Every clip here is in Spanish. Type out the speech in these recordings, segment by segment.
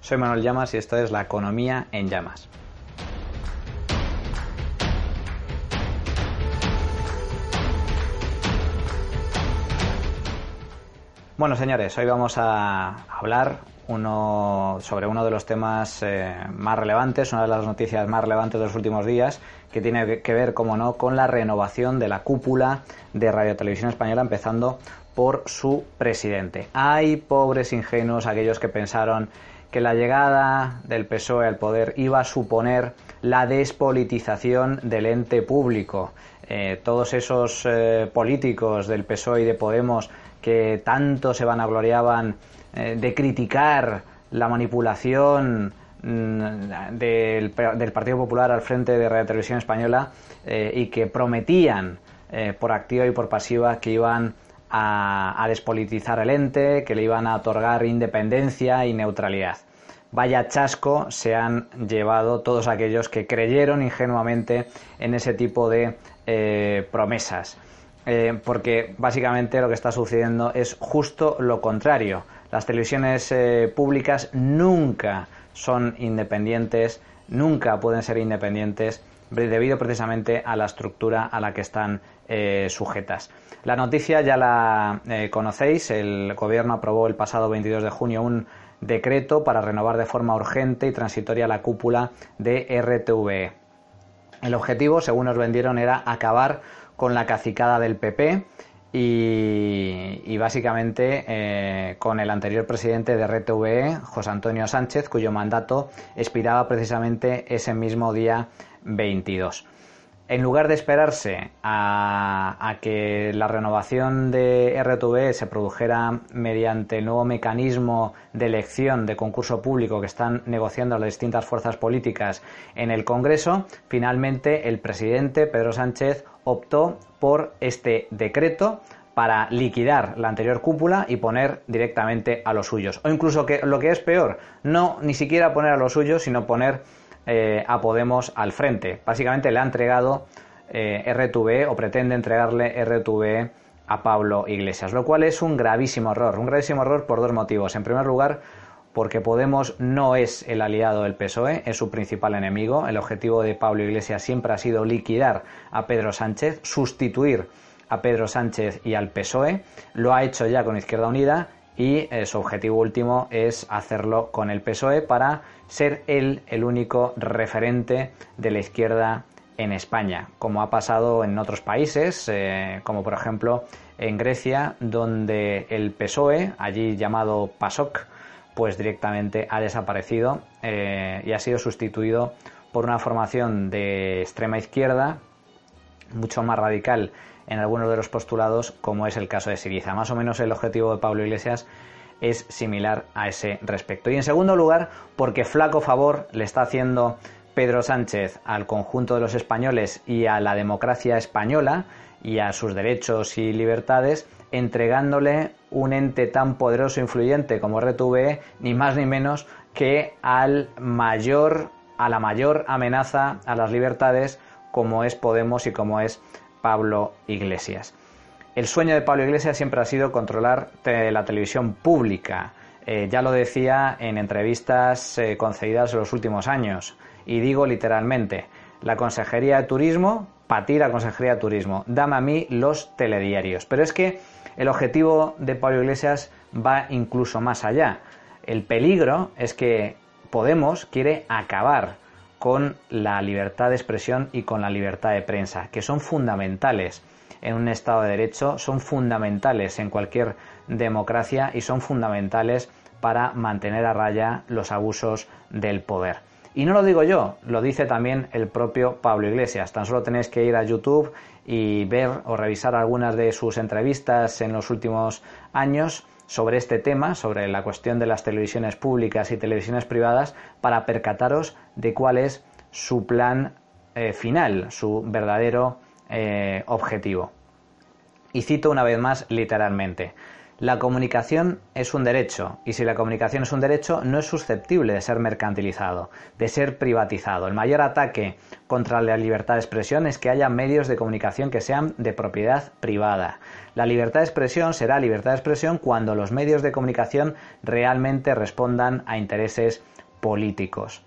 Soy Manuel Llamas y esto es La Economía en Llamas. Bueno, señores, hoy vamos a hablar uno, sobre uno de los temas eh, más relevantes, una de las noticias más relevantes de los últimos días, que tiene que ver, como no, con la renovación de la cúpula de Radio Televisión Española, empezando por su presidente. Hay pobres ingenuos, aquellos que pensaron que la llegada del PSOE al poder iba a suponer la despolitización del ente público. Eh, todos esos eh, políticos del PSOE y de Podemos que tanto se vanagloriaban eh, de criticar la manipulación mm, del, Partido Popular al frente de Radio Televisión Española y que prometían por activa y por pasiva que iban a, despolitizar el ente, que le iban a otorgar independencia y neutralidad. Vaya chasco se han llevado todos aquellos que creyeron ingenuamente en ese tipo de eh, promesas. Eh, porque básicamente lo que está sucediendo es justo lo contrario. Las televisiones eh, públicas nunca son independientes, nunca pueden ser independientes debido precisamente a la estructura a la que están sujetas. La noticia ya la eh, conocéis, el Gobierno aprobó el pasado 22 de junio un decreto para renovar de forma urgente y transitoria la cúpula de RTVE. El objetivo, según nos vendieron, era acabar con la cacicada del PP y, básicamente eh, con el anterior presidente de RTVE, José Antonio Sánchez, cuyo mandato expiraba precisamente ese mismo día 22 en lugar de esperarse a, que la renovación de RTV se produjera mediante el nuevo mecanismo de elección de concurso público que están negociando las distintas fuerzas políticas en el Congreso, finalmente el presidente Pedro Sánchez optó por este decreto para liquidar la anterior cúpula y poner directamente a los suyos. O incluso que lo que es peor, no ni siquiera poner a los suyos, sino poner eh, a Podemos al frente. Básicamente le ha entregado eh, RTV o pretende entregarle RTV a Pablo Iglesias, lo cual es un gravísimo error. Un gravísimo error por dos motivos. En primer lugar, porque Podemos no es el aliado del PSOE, es su principal enemigo. El objetivo de Pablo Iglesias siempre ha sido liquidar a Pedro Sánchez, sustituir a Pedro Sánchez y al PSOE. Lo ha hecho ya con Izquierda Unida y eh, su objetivo último es hacerlo con el PSOE para ser él el único referente de la izquierda en España, como ha pasado en otros países, eh, como por ejemplo en Grecia, donde el PSOE, allí llamado PASOK, pues directamente ha desaparecido eh, y ha sido sustituido por una formación de extrema izquierda, mucho más radical en algunos de los postulados, como es el caso de Siriza. Más o menos el objetivo de Pablo Iglesias es similar a ese respecto. Y en segundo lugar, porque flaco favor le está haciendo Pedro Sánchez al conjunto de los españoles y a la democracia española y a sus derechos y libertades, entregándole un ente tan poderoso e influyente como RTV, ni más ni menos que al mayor, a la mayor amenaza a las libertades como es Podemos y como es Pablo Iglesias. El sueño de Pablo Iglesias siempre ha sido controlar la televisión pública. Eh, ya lo decía en entrevistas eh, concedidas en los últimos años. Y digo literalmente, la Consejería de Turismo, para ti la Consejería de Turismo, dame a mí los telediarios. Pero es que el objetivo de Pablo Iglesias va incluso más allá. El peligro es que Podemos quiere acabar con la libertad de expresión y con la libertad de prensa, que son fundamentales en un Estado de Derecho, son fundamentales en cualquier democracia y son fundamentales para mantener a raya los abusos del poder. Y no lo digo yo, lo dice también el propio Pablo Iglesias. Tan solo tenéis que ir a YouTube y ver o revisar algunas de sus entrevistas en los últimos años sobre este tema, sobre la cuestión de las televisiones públicas y televisiones privadas, para percataros de cuál es su plan eh, final, su verdadero eh, objetivo. Y cito una vez más literalmente, La comunicación es un derecho y si la comunicación es un derecho no es susceptible de ser mercantilizado, de ser privatizado. El mayor ataque contra la libertad de expresión es que haya medios de comunicación que sean de propiedad privada. La libertad de expresión será libertad de expresión cuando los medios de comunicación realmente respondan a intereses políticos.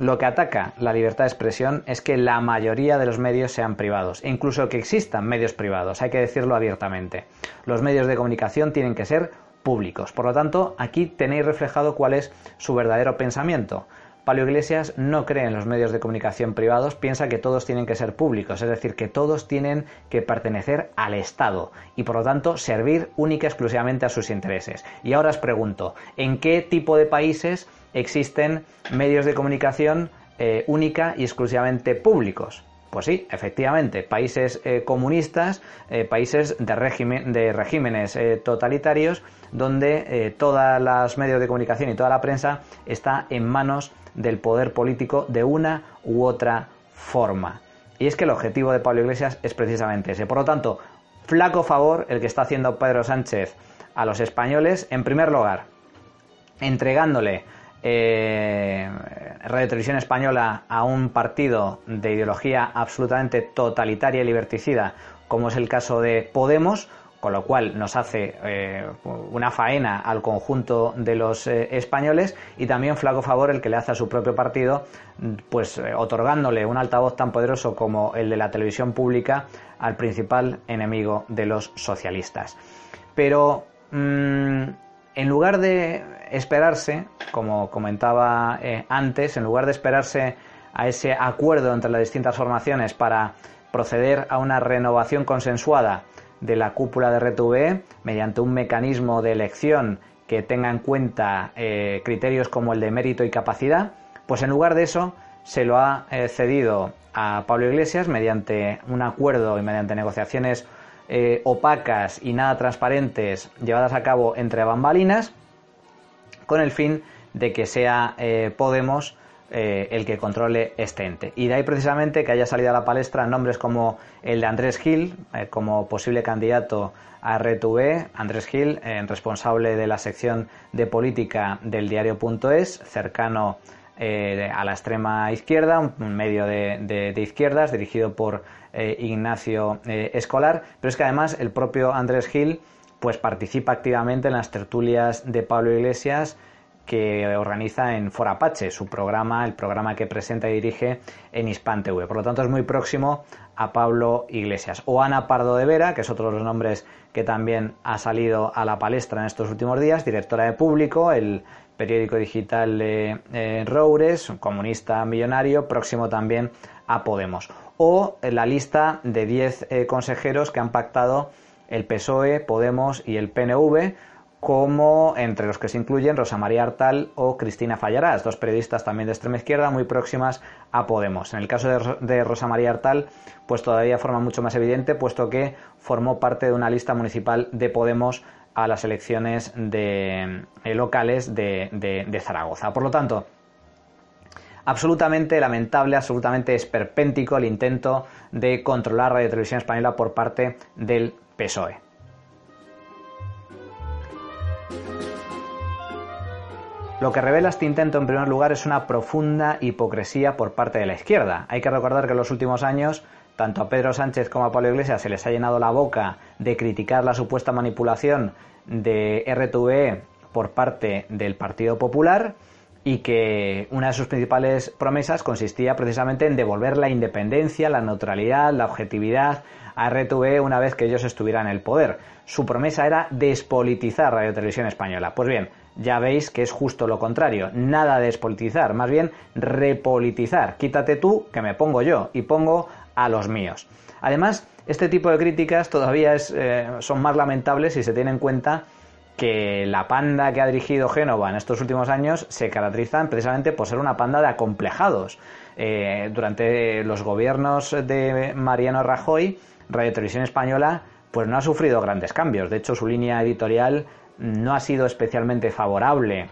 Lo que ataca la libertad de expresión es que la mayoría de los medios sean privados, incluso que existan medios privados, hay que decirlo abiertamente. Los medios de comunicación tienen que ser públicos. Por lo tanto, aquí tenéis reflejado cuál es su verdadero pensamiento. Pablo Iglesias no cree en los medios de comunicación privados, piensa que todos tienen que ser públicos, es decir, que todos tienen que pertenecer al Estado y por lo tanto servir única y exclusivamente a sus intereses. Y ahora os pregunto, ¿en qué tipo de países existen medios de comunicación eh, única y exclusivamente públicos. Pues sí, efectivamente, países eh, comunistas, eh, países de, régimen, de regímenes totalitarios, donde todas las medios de comunicación y toda la prensa está en manos del poder político de una u otra forma. Y es que el objetivo de Pablo Iglesias es precisamente ese. Por lo tanto, flaco favor el que está haciendo Pedro Sánchez a los españoles, en primer lugar, entregándole eh, Radio Televisión Española a un partido de ideología absolutamente totalitaria y liberticida, como es el caso de Podemos, con lo cual nos hace eh, una faena al conjunto de los eh, españoles y también flaco favor el que le hace a su propio partido, pues eh, otorgándole un altavoz tan poderoso como el de la televisión pública al principal enemigo de los socialistas. Pero mm, en lugar de esperarse, como comentaba eh, antes, en lugar de esperarse a ese acuerdo entre las distintas formaciones para proceder a una renovación consensuada de la cúpula de RTVE mediante un mecanismo de elección que tenga en cuenta eh, criterios como el de mérito y capacidad, pues en lugar de eso se lo ha eh, cedido a Pablo Iglesias mediante un acuerdo y mediante negociaciones opacas y nada transparentes llevadas a cabo entre bambalinas con el fin de que sea eh, Podemos eh, el que controle este ente. Y de ahí precisamente que haya salido a la palestra nombres como el de Andrés Gil, eh, como posible candidato a RTV, Andrés Gil, responsable de la sección de política del diario.es, cercano a la extrema izquierda, un medio de, izquierdas dirigido por Ignacio Escolar, pero es que además el propio Andrés Gil pues participa activamente en las tertulias de Pablo Iglesias que organiza en Forapache, su programa, el programa que presenta y dirige en Hispan TV. Por lo tanto, es muy próximo a Pablo Iglesias. O Ana Pardo de Vera, que es otro de los nombres que también ha salido a la palestra en estos últimos días, directora de Público, el periódico digital de eh, Roures, un comunista millonario, próximo también a Podemos. O la lista de 10 eh, consejeros que han pactado el PSOE, Podemos y el PNV, como entre los que se incluyen Rosa María Artal o Cristina Fallarás, dos periodistas también de extrema izquierda muy próximas a Podemos. En el caso de, Rosa María Artal, pues todavía forma mucho más evidente, puesto que formó parte de una lista municipal de Podemos a las elecciones eh, locales de, de Zaragoza. Por lo tanto, absolutamente lamentable, absolutamente esperpéntico el intento de controlar Radio Televisión Española por parte del PSOE. Lo que revela este intento, en primer lugar, es una profunda hipocresía por parte de la izquierda. Hay que recordar que en los últimos años, tanto a Pedro Sánchez como a Pablo Iglesias se les ha llenado la boca de criticar la supuesta manipulación de RTVE por parte del Partido Popular y que una de sus principales promesas consistía precisamente en devolver la independencia, la neutralidad, la objetividad a RTV una vez que ellos estuvieran en el poder. Su promesa era despolitizar Radio Televisión Española. Pues bien, ya veis que es justo lo contrario. Nada de despolitizar, más bien repolitizar. Quítate tú, que me pongo yo y pongo a los míos. Además, este tipo de críticas todavía eh, son más lamentables si se tiene en cuenta que la panda que ha dirigido Génova en estos últimos años se caracterizan precisamente por ser una panda de acomplejados. Eh, durante los gobiernos de Mariano Rajoy, Radio Televisión Española pues no ha sufrido grandes cambios. De hecho, su línea editorial no ha sido especialmente favorable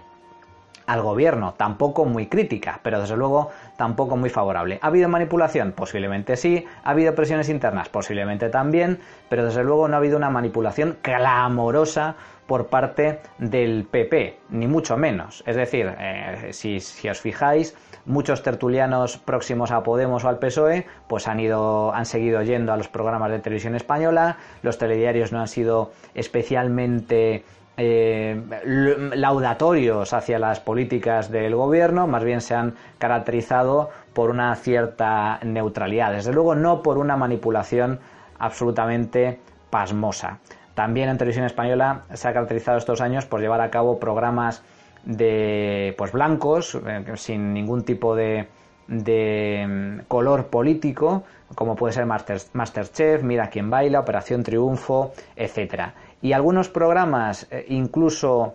al gobierno, tampoco muy crítica, pero desde luego tampoco muy favorable. ¿Ha habido manipulación? Posiblemente sí. ¿Ha habido presiones internas? Posiblemente también, pero desde luego no ha habido una manipulación clamorosa por parte del PP, ni mucho menos. Es decir, eh, si, si, os fijáis, muchos tertulianos próximos a Podemos o al PSOE, pues han ido, han seguido yendo a los programas de televisión española. Los telediarios no han sido especialmente eh, laudatorios hacia las políticas del gobierno, más bien se han caracterizado por una cierta neutralidad, desde luego no por una manipulación absolutamente pasmosa. También en televisión española se ha caracterizado estos años por llevar a cabo programas de pues blancos, eh, sin ningún tipo de, de mm, color político, como puede ser Master, Masterchef, Mira quién baila, Operación Triunfo, etcétera y algunos programas eh, incluso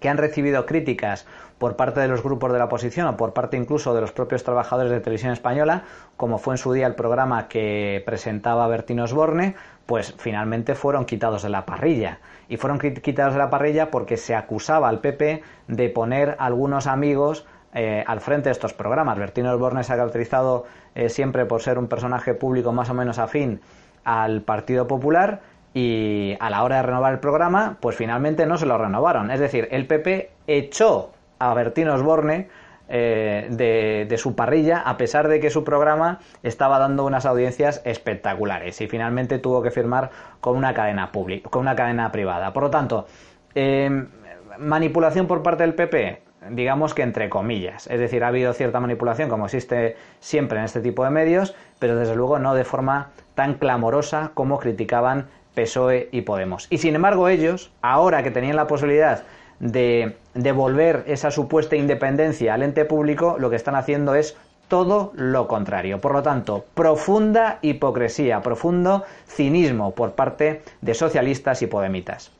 que han recibido críticas por parte de los grupos de la oposición o por parte incluso de los propios trabajadores de televisión española, como fue en su día el programa que presentaba Bertín Osborne, pues finalmente fueron quitados de la parrilla. Y fueron quitados de la parrilla porque se acusaba al PP de poner algunos amigos eh, al frente de estos programas. Bertín Osborne se ha caracterizado eh, siempre por ser un personaje público más o menos afín al Partido Popular y a la hora de renovar el programa, pues finalmente no se lo renovaron. Es decir, el PP echó a Bertín Osborne eh, de, su parrilla, a pesar de que su programa estaba dando unas audiencias espectaculares y finalmente tuvo que firmar con una cadena pública, con una cadena privada. Por lo tanto, em, manipulación por parte del PP, digamos que entre comillas. Es decir, ha habido cierta manipulación como existe siempre en este tipo de medios, pero desde luego no de forma tan clamorosa como criticaban PSOE y Podemos. Y sin embargo ellos, ahora que tenían la posibilidad de devolver esa supuesta independencia al ente público, lo que están haciendo es todo lo contrario. Por lo tanto, profunda hipocresía, profundo cinismo por parte de socialistas y podemitas.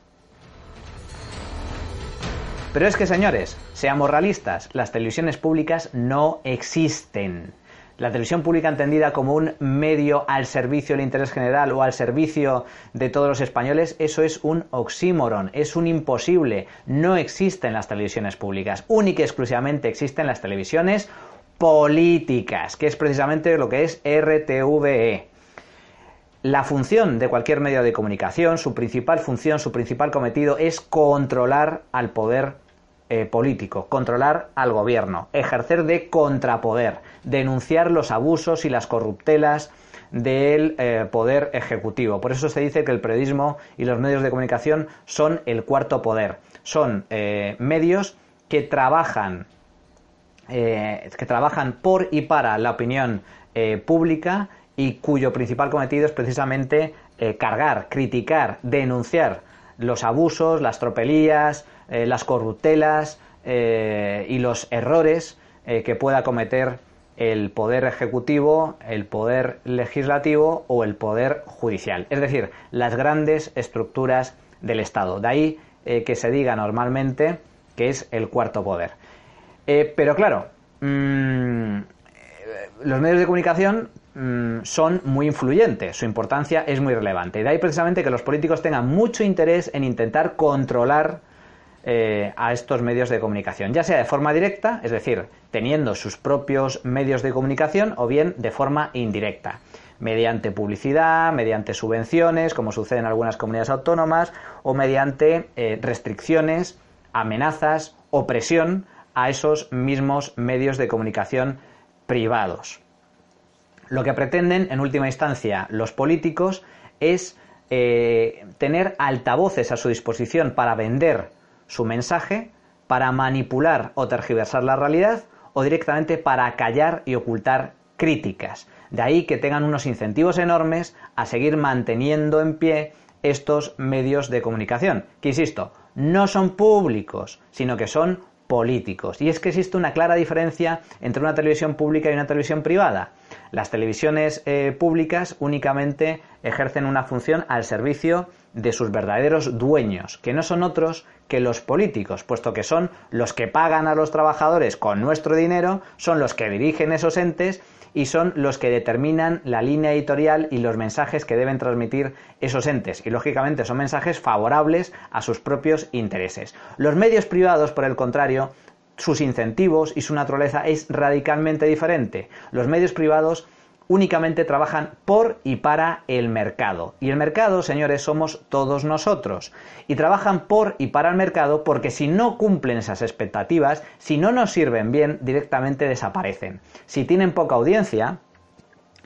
Pero es que, señores, seamos realistas, las televisiones públicas no existen la televisión pública entendida como un medio al servicio del interés general o al servicio de todos los españoles, eso es un oxímoron, es un imposible. No existen las televisiones públicas, única y exclusivamente existen las televisiones políticas, que es precisamente lo que es RTVE. La función de cualquier medio de comunicación, su principal función, su principal cometido es controlar al poder eh, político, controlar al gobierno, ejercer de contrapoder, denunciar los abusos y las corruptelas del eh, poder ejecutivo. Por eso se dice que el periodismo y los medios de comunicación son el cuarto poder. Son eh, medios que trabajan, que trabajan por y para la opinión pública y cuyo principal cometido es precisamente cargar, criticar, denunciar los abusos, las tropelías, eh, las corruptelas eh, y los errores eh, que pueda cometer el poder ejecutivo, el poder legislativo o el poder judicial. Es decir, las grandes estructuras del Estado. De ahí que se diga normalmente que es el cuarto poder. pero claro, mm, los medios de comunicación mm, son muy influyentes, su importancia es muy relevante. De ahí precisamente que los políticos tengan mucho interés en intentar controlar eh, a estos medios de comunicación, ya sea de forma directa, es decir, teniendo sus propios medios de comunicación, o bien de forma indirecta, mediante publicidad, mediante subvenciones, como sucede en algunas comunidades autónomas, o mediante eh, restricciones, amenazas o presión a esos mismos medios de comunicación privados. Lo que pretenden, en última instancia, los políticos es eh, tener altavoces a su disposición para vender su mensaje para manipular o tergiversar la realidad o directamente para callar y ocultar críticas. De ahí que tengan unos incentivos enormes a seguir manteniendo en pie estos medios de comunicación, que insisto, no son públicos, sino que son políticos. Y es que existe una clara diferencia entre una televisión pública y una televisión privada. Las televisiones eh, públicas únicamente ejercen una función al servicio de sus verdaderos dueños, que no son otros que los políticos, puesto que son los que pagan a los trabajadores con nuestro dinero, son los que dirigen esos entes y son los que determinan la línea editorial y los mensajes que deben transmitir esos entes. Y lógicamente son mensajes favorables a sus propios intereses. Los medios privados, por el contrario, sus incentivos y su naturaleza es radicalmente diferente. Los medios privados únicamente trabajan por y para el mercado. Y el mercado, señores, somos todos nosotros. Y trabajan por y para el mercado porque si no cumplen esas expectativas, si no nos sirven bien, directamente desaparecen. Si tienen poca audiencia,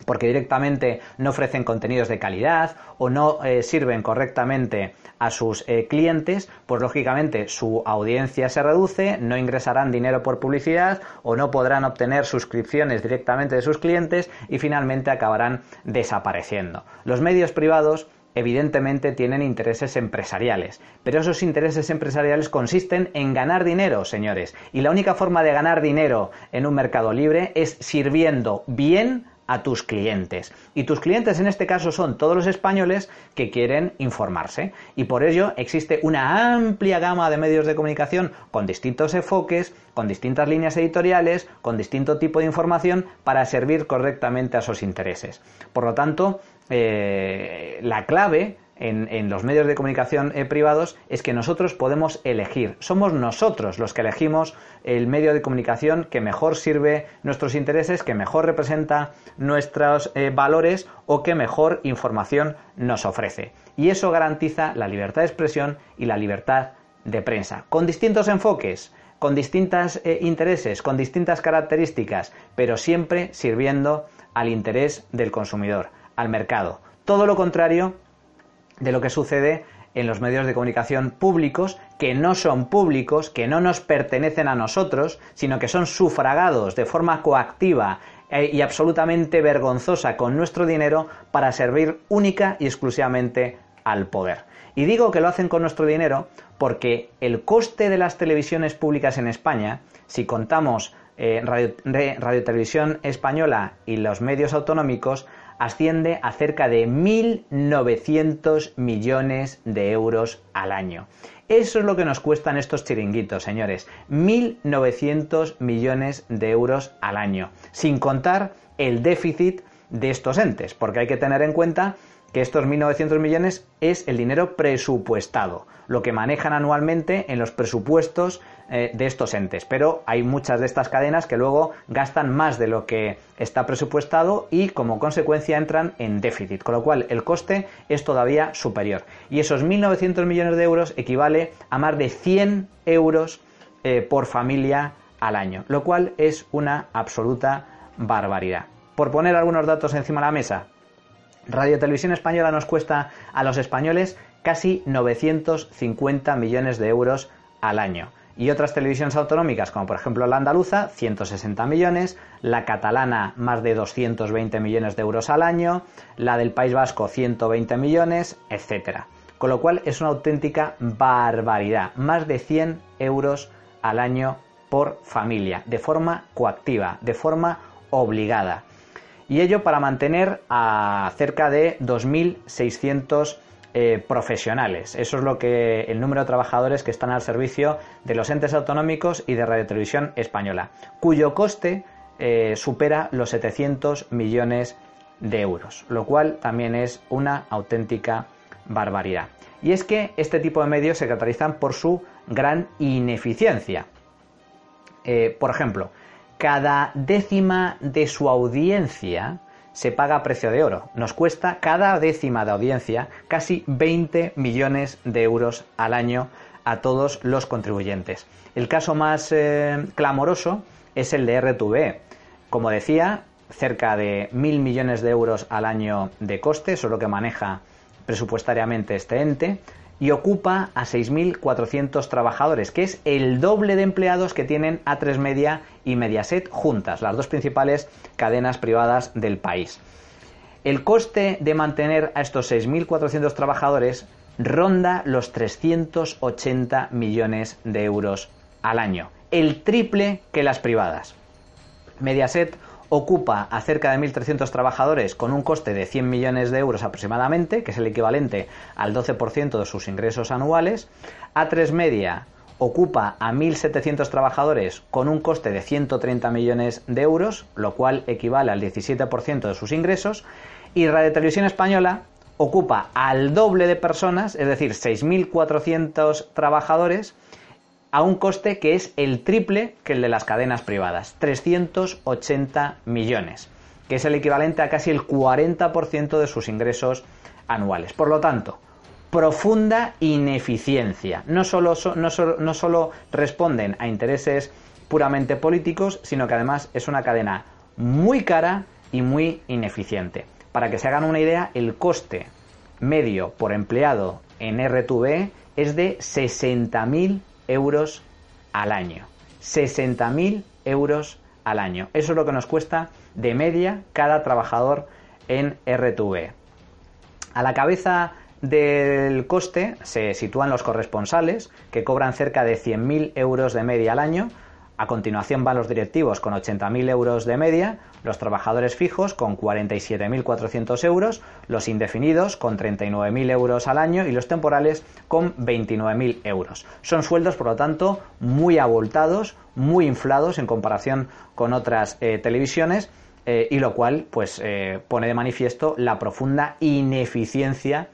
porque directamente no ofrecen contenidos de calidad o no eh, sirven correctamente a sus eh, clientes, pues lógicamente su audiencia se reduce, no ingresarán dinero por publicidad o no podrán obtener suscripciones directamente de sus clientes y finalmente acabarán desapareciendo. Los medios privados evidentemente tienen intereses empresariales, pero esos intereses empresariales consisten en ganar dinero, señores, y la única forma de ganar dinero en un mercado libre es sirviendo bien a tus clientes. Y tus clientes en este caso son todos los españoles que quieren informarse. Y por ello existe una amplia gama de medios de comunicación con distintos enfoques, con distintas líneas editoriales, con distinto tipo de información para servir correctamente a esos intereses. Por lo tanto, eh, la clave en, los medios de comunicación eh, privados es que nosotros podemos elegir. Somos nosotros los que elegimos el medio de comunicación que mejor sirve nuestros intereses, que mejor representa nuestros eh, valores o que mejor información nos ofrece. Y eso garantiza la libertad de expresión y la libertad de prensa, con distintos enfoques con distintos eh, intereses, con distintas características, pero siempre sirviendo al interés del consumidor, al mercado. Todo lo contrario de lo que sucede en los medios de comunicación públicos, que no son públicos, que no nos pertenecen a nosotros, sino que son sufragados de forma coactiva eh, y absolutamente vergonzosa con nuestro dinero para servir única y exclusivamente al poder. Y digo que lo hacen con nuestro dinero porque el coste de las televisiones públicas en España, si contamos eh, radio, Española y los medios autonómicos, asciende a cerca de 1.900 millones de euros al año. Eso es lo que nos cuestan estos chiringuitos, señores. 1.900 millones de euros al año, sin contar el déficit de estos entes, porque hay que tener en cuenta que estos 1.900 millones es el dinero presupuestado, lo que manejan anualmente en los presupuestos eh, de estos entes. Pero hay muchas de estas cadenas que luego gastan más de lo que está presupuestado y como consecuencia entran en déficit, con lo cual el coste es todavía superior. Y esos 1.900 millones de euros equivale a más de 100 euros eh, por familia al año, lo cual es una absoluta barbaridad. Por poner algunos datos encima de la mesa, Radio Televisión Española nos cuesta a los españoles casi 950 millones de euros al año. Y otras televisiones autonómicas, como por ejemplo la andaluza, 160 millones, la catalana más de 220 millones de euros al año, la del País Vasco 120 millones, etc. Con lo cual es una auténtica barbaridad, más de 100 euros al año por familia, de forma coactiva, de forma obligada y ello para mantener a cerca de 2.600 eh, profesionales. Eso es lo que el número de trabajadores que están al servicio de los entes autonómicos y de Radio Televisión Española, cuyo coste eh, supera los 700 millones de euros, lo cual también es una auténtica barbaridad. Y es que este tipo de medios se caracterizan por su gran ineficiencia. Eh, por ejemplo, cada décima de su audiencia se paga a precio de oro. Nos cuesta cada décima de audiencia casi 20 millones de euros al año a todos los contribuyentes. El caso más eh, clamoroso es el de RTVE. Como decía, cerca de mil millones de euros al año de coste, eso es lo que maneja presupuestariamente este ente y ocupa a 6.400 trabajadores, que es el doble de empleados que tienen A3 Media y Mediaset juntas, las dos principales cadenas privadas del país. El coste de mantener a estos 6.400 trabajadores ronda los 380 millones de euros al año, el triple que las privadas. Mediaset ocupa a cerca de 1.300 trabajadores con un coste de 100 millones de euros aproximadamente, que es el equivalente al 12% de sus ingresos anuales. A3 Media ocupa a 1.700 trabajadores con un coste de 130 millones de euros, lo cual equivale al 17% de sus ingresos. Y Radio Televisión Española ocupa al doble de personas, es decir, 6.400 trabajadores, a un coste que es el triple que el de las cadenas privadas, 380 millones, que es el equivalente a casi el 40% de sus ingresos anuales. Por lo tanto, profunda ineficiencia. No solo, no, solo responden a intereses puramente políticos, sino que además es una cadena muy cara y muy ineficiente. Para que se hagan una idea, el coste medio por empleado en RTV es de 60.000 euros al año. 60.000 euros al año. Eso es lo que nos cuesta de media cada trabajador en RTV. A la cabeza del coste se sitúan los corresponsales, que cobran cerca de 100.000 euros de media al año, a continuación van los directivos con 80.000 euros de media, los trabajadores fijos con 47.400 euros, los indefinidos con 39.000 euros al año y los temporales con 29.000 euros. Son sueldos, por lo tanto, muy abultados, muy inflados en comparación con otras eh, televisiones eh, y lo cual pues, eh, pone de manifiesto la profunda ineficiencia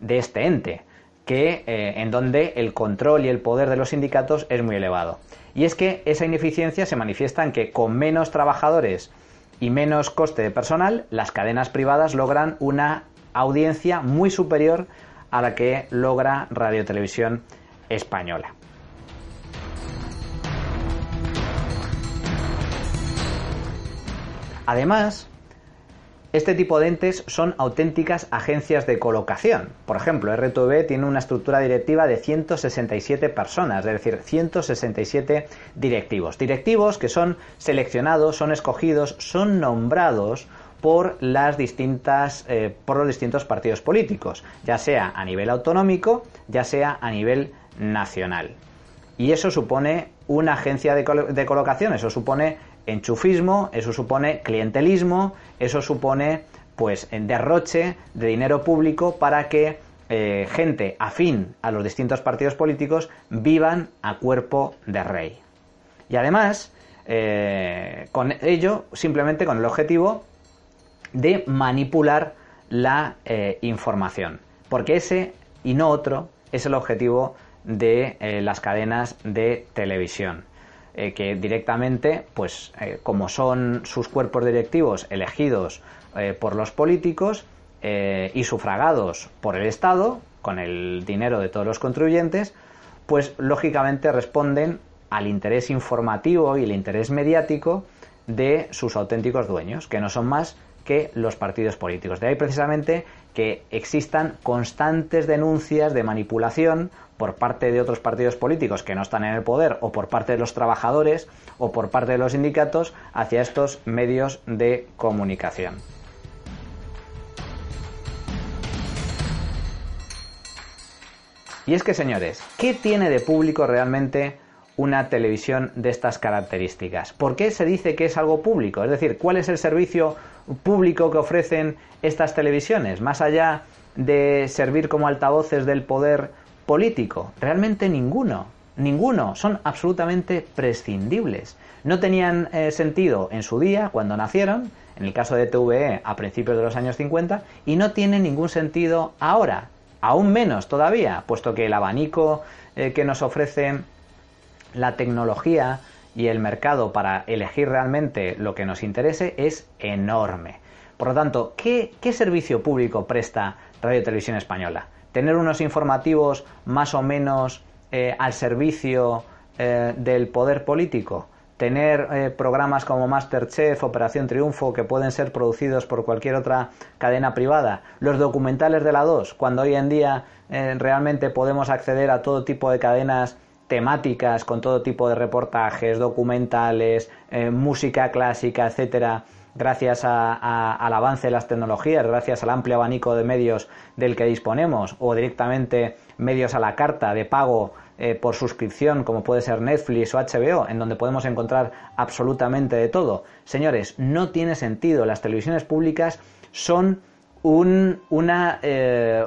de este ente que en donde el control y el poder de los sindicatos es muy elevado. Y es que esa ineficiencia se manifiesta en que con menos trabajadores y menos coste de personal, las cadenas privadas logran una audiencia muy superior a la que logra Radio Televisión Española. Además, este tipo de entes son auténticas agencias de colocación. Por ejemplo, RTV tiene una estructura directiva de 167 personas, es decir, 167 directivos. Directivos que son seleccionados, son escogidos, son nombrados por las distintas eh, por los distintos partidos políticos, ya sea a nivel autonómico, ya sea a nivel nacional. Y eso supone una agencia de, de colocación, eso supone enchufismo, eso supone clientelismo, eso supone pues derroche de dinero público para que eh, gente afín a los distintos partidos políticos vivan a cuerpo de rey. Y además, eh, con ello, simplemente con el objetivo de manipular la eh, información. Porque ese y no otro es el objetivo de las cadenas de televisión. Eh, que directamente, pues eh, como son sus cuerpos directivos elegidos eh, por los políticos y sufragados por el Estado, con el dinero de todos los contribuyentes, pues lógicamente responden al interés informativo y el interés mediático de sus auténticos dueños, que no son más que los partidos políticos. De ahí precisamente que existan constantes denuncias de manipulación por parte de otros partidos políticos que no están en el poder o por parte de los trabajadores o por parte de los sindicatos hacia estos medios de comunicación. Y es que, señores, ¿qué tiene de público realmente una televisión de estas características? ¿Por qué se dice que es algo público? Es decir, ¿cuál es el servicio público que ofrecen estas televisiones? Más allá de servir como altavoces del poder político, realmente ninguno. Ninguno, son absolutamente prescindibles. No tenían eh, sentido en su día, cuando nacieron, en el caso de TVE a principios de los años 50, y no tienen ningún sentido ahora, aún menos todavía, puesto que el abanico eh, que nos ofrece la tecnología y el mercado para elegir realmente lo que nos interese es enorme. Por lo tanto, ¿qué, qué servicio público presta Radio Televisión Española? Tener unos informativos más o menos eh, al servicio eh, del poder político, tener eh, programas como Masterchef, Operación Triunfo, que pueden ser producidos por cualquier otra cadena privada, los documentales de la 2, cuando hoy en día realmente podemos acceder a todo tipo de cadenas temáticas, con todo tipo de reportajes, documentales, música clásica, etcétera, gracias al avance de las tecnologías, gracias al amplio abanico de medios del que disponemos, o directamente medios a la carta de pago eh, por suscripción, como puede ser Netflix o HBO, en donde podemos encontrar absolutamente de todo. Señores, no tiene sentido. Las televisiones públicas son un, una, eh,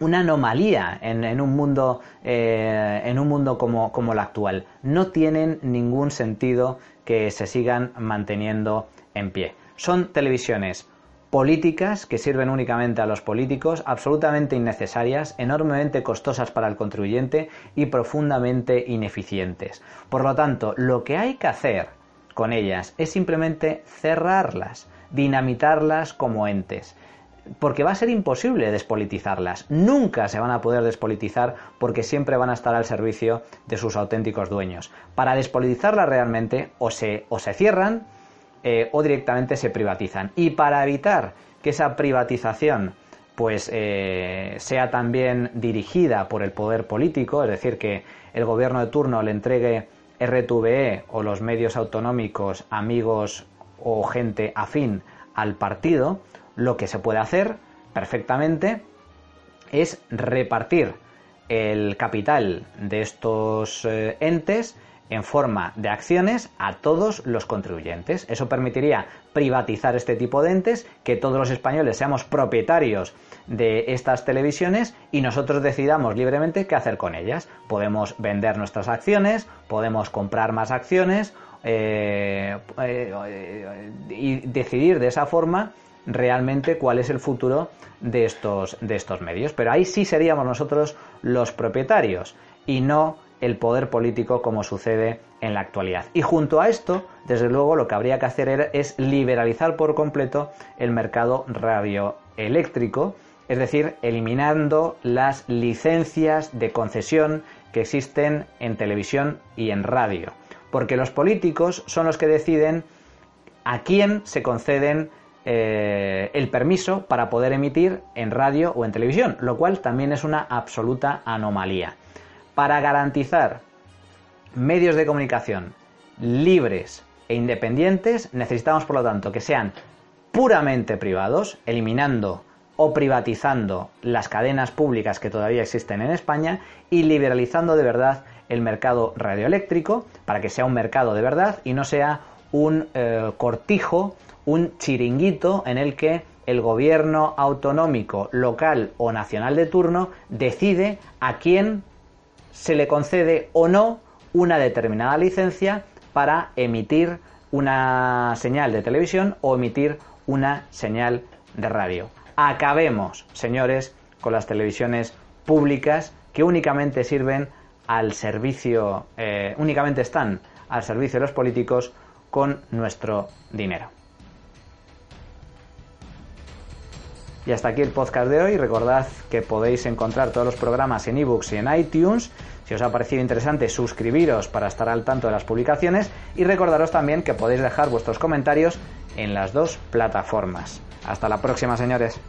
una anomalía en, un mundo, eh, en un mundo como, como el actual. No tienen ningún sentido que se sigan manteniendo en pie. Son televisiones políticas que sirven únicamente a los políticos, absolutamente innecesarias, enormemente costosas para el contribuyente y profundamente ineficientes. Por lo tanto, lo que hay que hacer con ellas es simplemente cerrarlas, dinamitarlas como entes porque va a ser imposible despolitizarlas. Nunca se van a poder despolitizar porque siempre van a estar al servicio de sus auténticos dueños. Para despolitizarlas realmente o se, o se cierran eh, o directamente se privatizan. Y para evitar que esa privatización pues eh, sea también dirigida por el poder político, es decir, que el gobierno de turno le entregue RTVE o los medios autonómicos, amigos o gente afín al partido, lo que se puede hacer perfectamente es repartir el capital de estos eh, entes en forma de acciones a todos los contribuyentes. Eso permitiría privatizar este tipo de entes, que todos los españoles seamos propietarios de estas televisiones y nosotros decidamos libremente qué hacer con ellas. Podemos vender nuestras acciones, podemos comprar más acciones eh, eh, y decidir de esa forma realmente cuál es el futuro de estos, de estos medios. Pero ahí sí seríamos nosotros los propietarios y no el poder político como sucede en la actualidad. Y junto a esto, desde luego, lo que habría que hacer es liberalizar por completo el mercado radioeléctrico, es decir, eliminando las licencias de concesión que existen en televisión y en radio. Porque los políticos son los que deciden a quién se conceden eh, el permiso para poder emitir en radio o en televisión, lo cual también es una absoluta anomalía. Para garantizar medios de comunicación libres e independientes, necesitamos por lo tanto que sean puramente privados, eliminando o privatizando las cadenas públicas que todavía existen en España y liberalizando de verdad el mercado radioeléctrico para que sea un mercado de verdad y no sea un eh, cortijo, un chiringuito en el que el gobierno autonómico, local o nacional de turno decide a quién se le concede o no una determinada licencia para emitir una señal de televisión o emitir una señal de radio. Acabemos, señores, con las televisiones públicas que únicamente sirven al servicio, eh, únicamente están al servicio de los políticos con nuestro dinero. Y hasta aquí el podcast de hoy. Recordad que podéis encontrar todos los programas en ebooks y en iTunes. Si os ha parecido interesante, suscribiros para estar al tanto de las publicaciones y recordaros también que podéis dejar vuestros comentarios en las dos plataformas. Hasta la próxima, señores.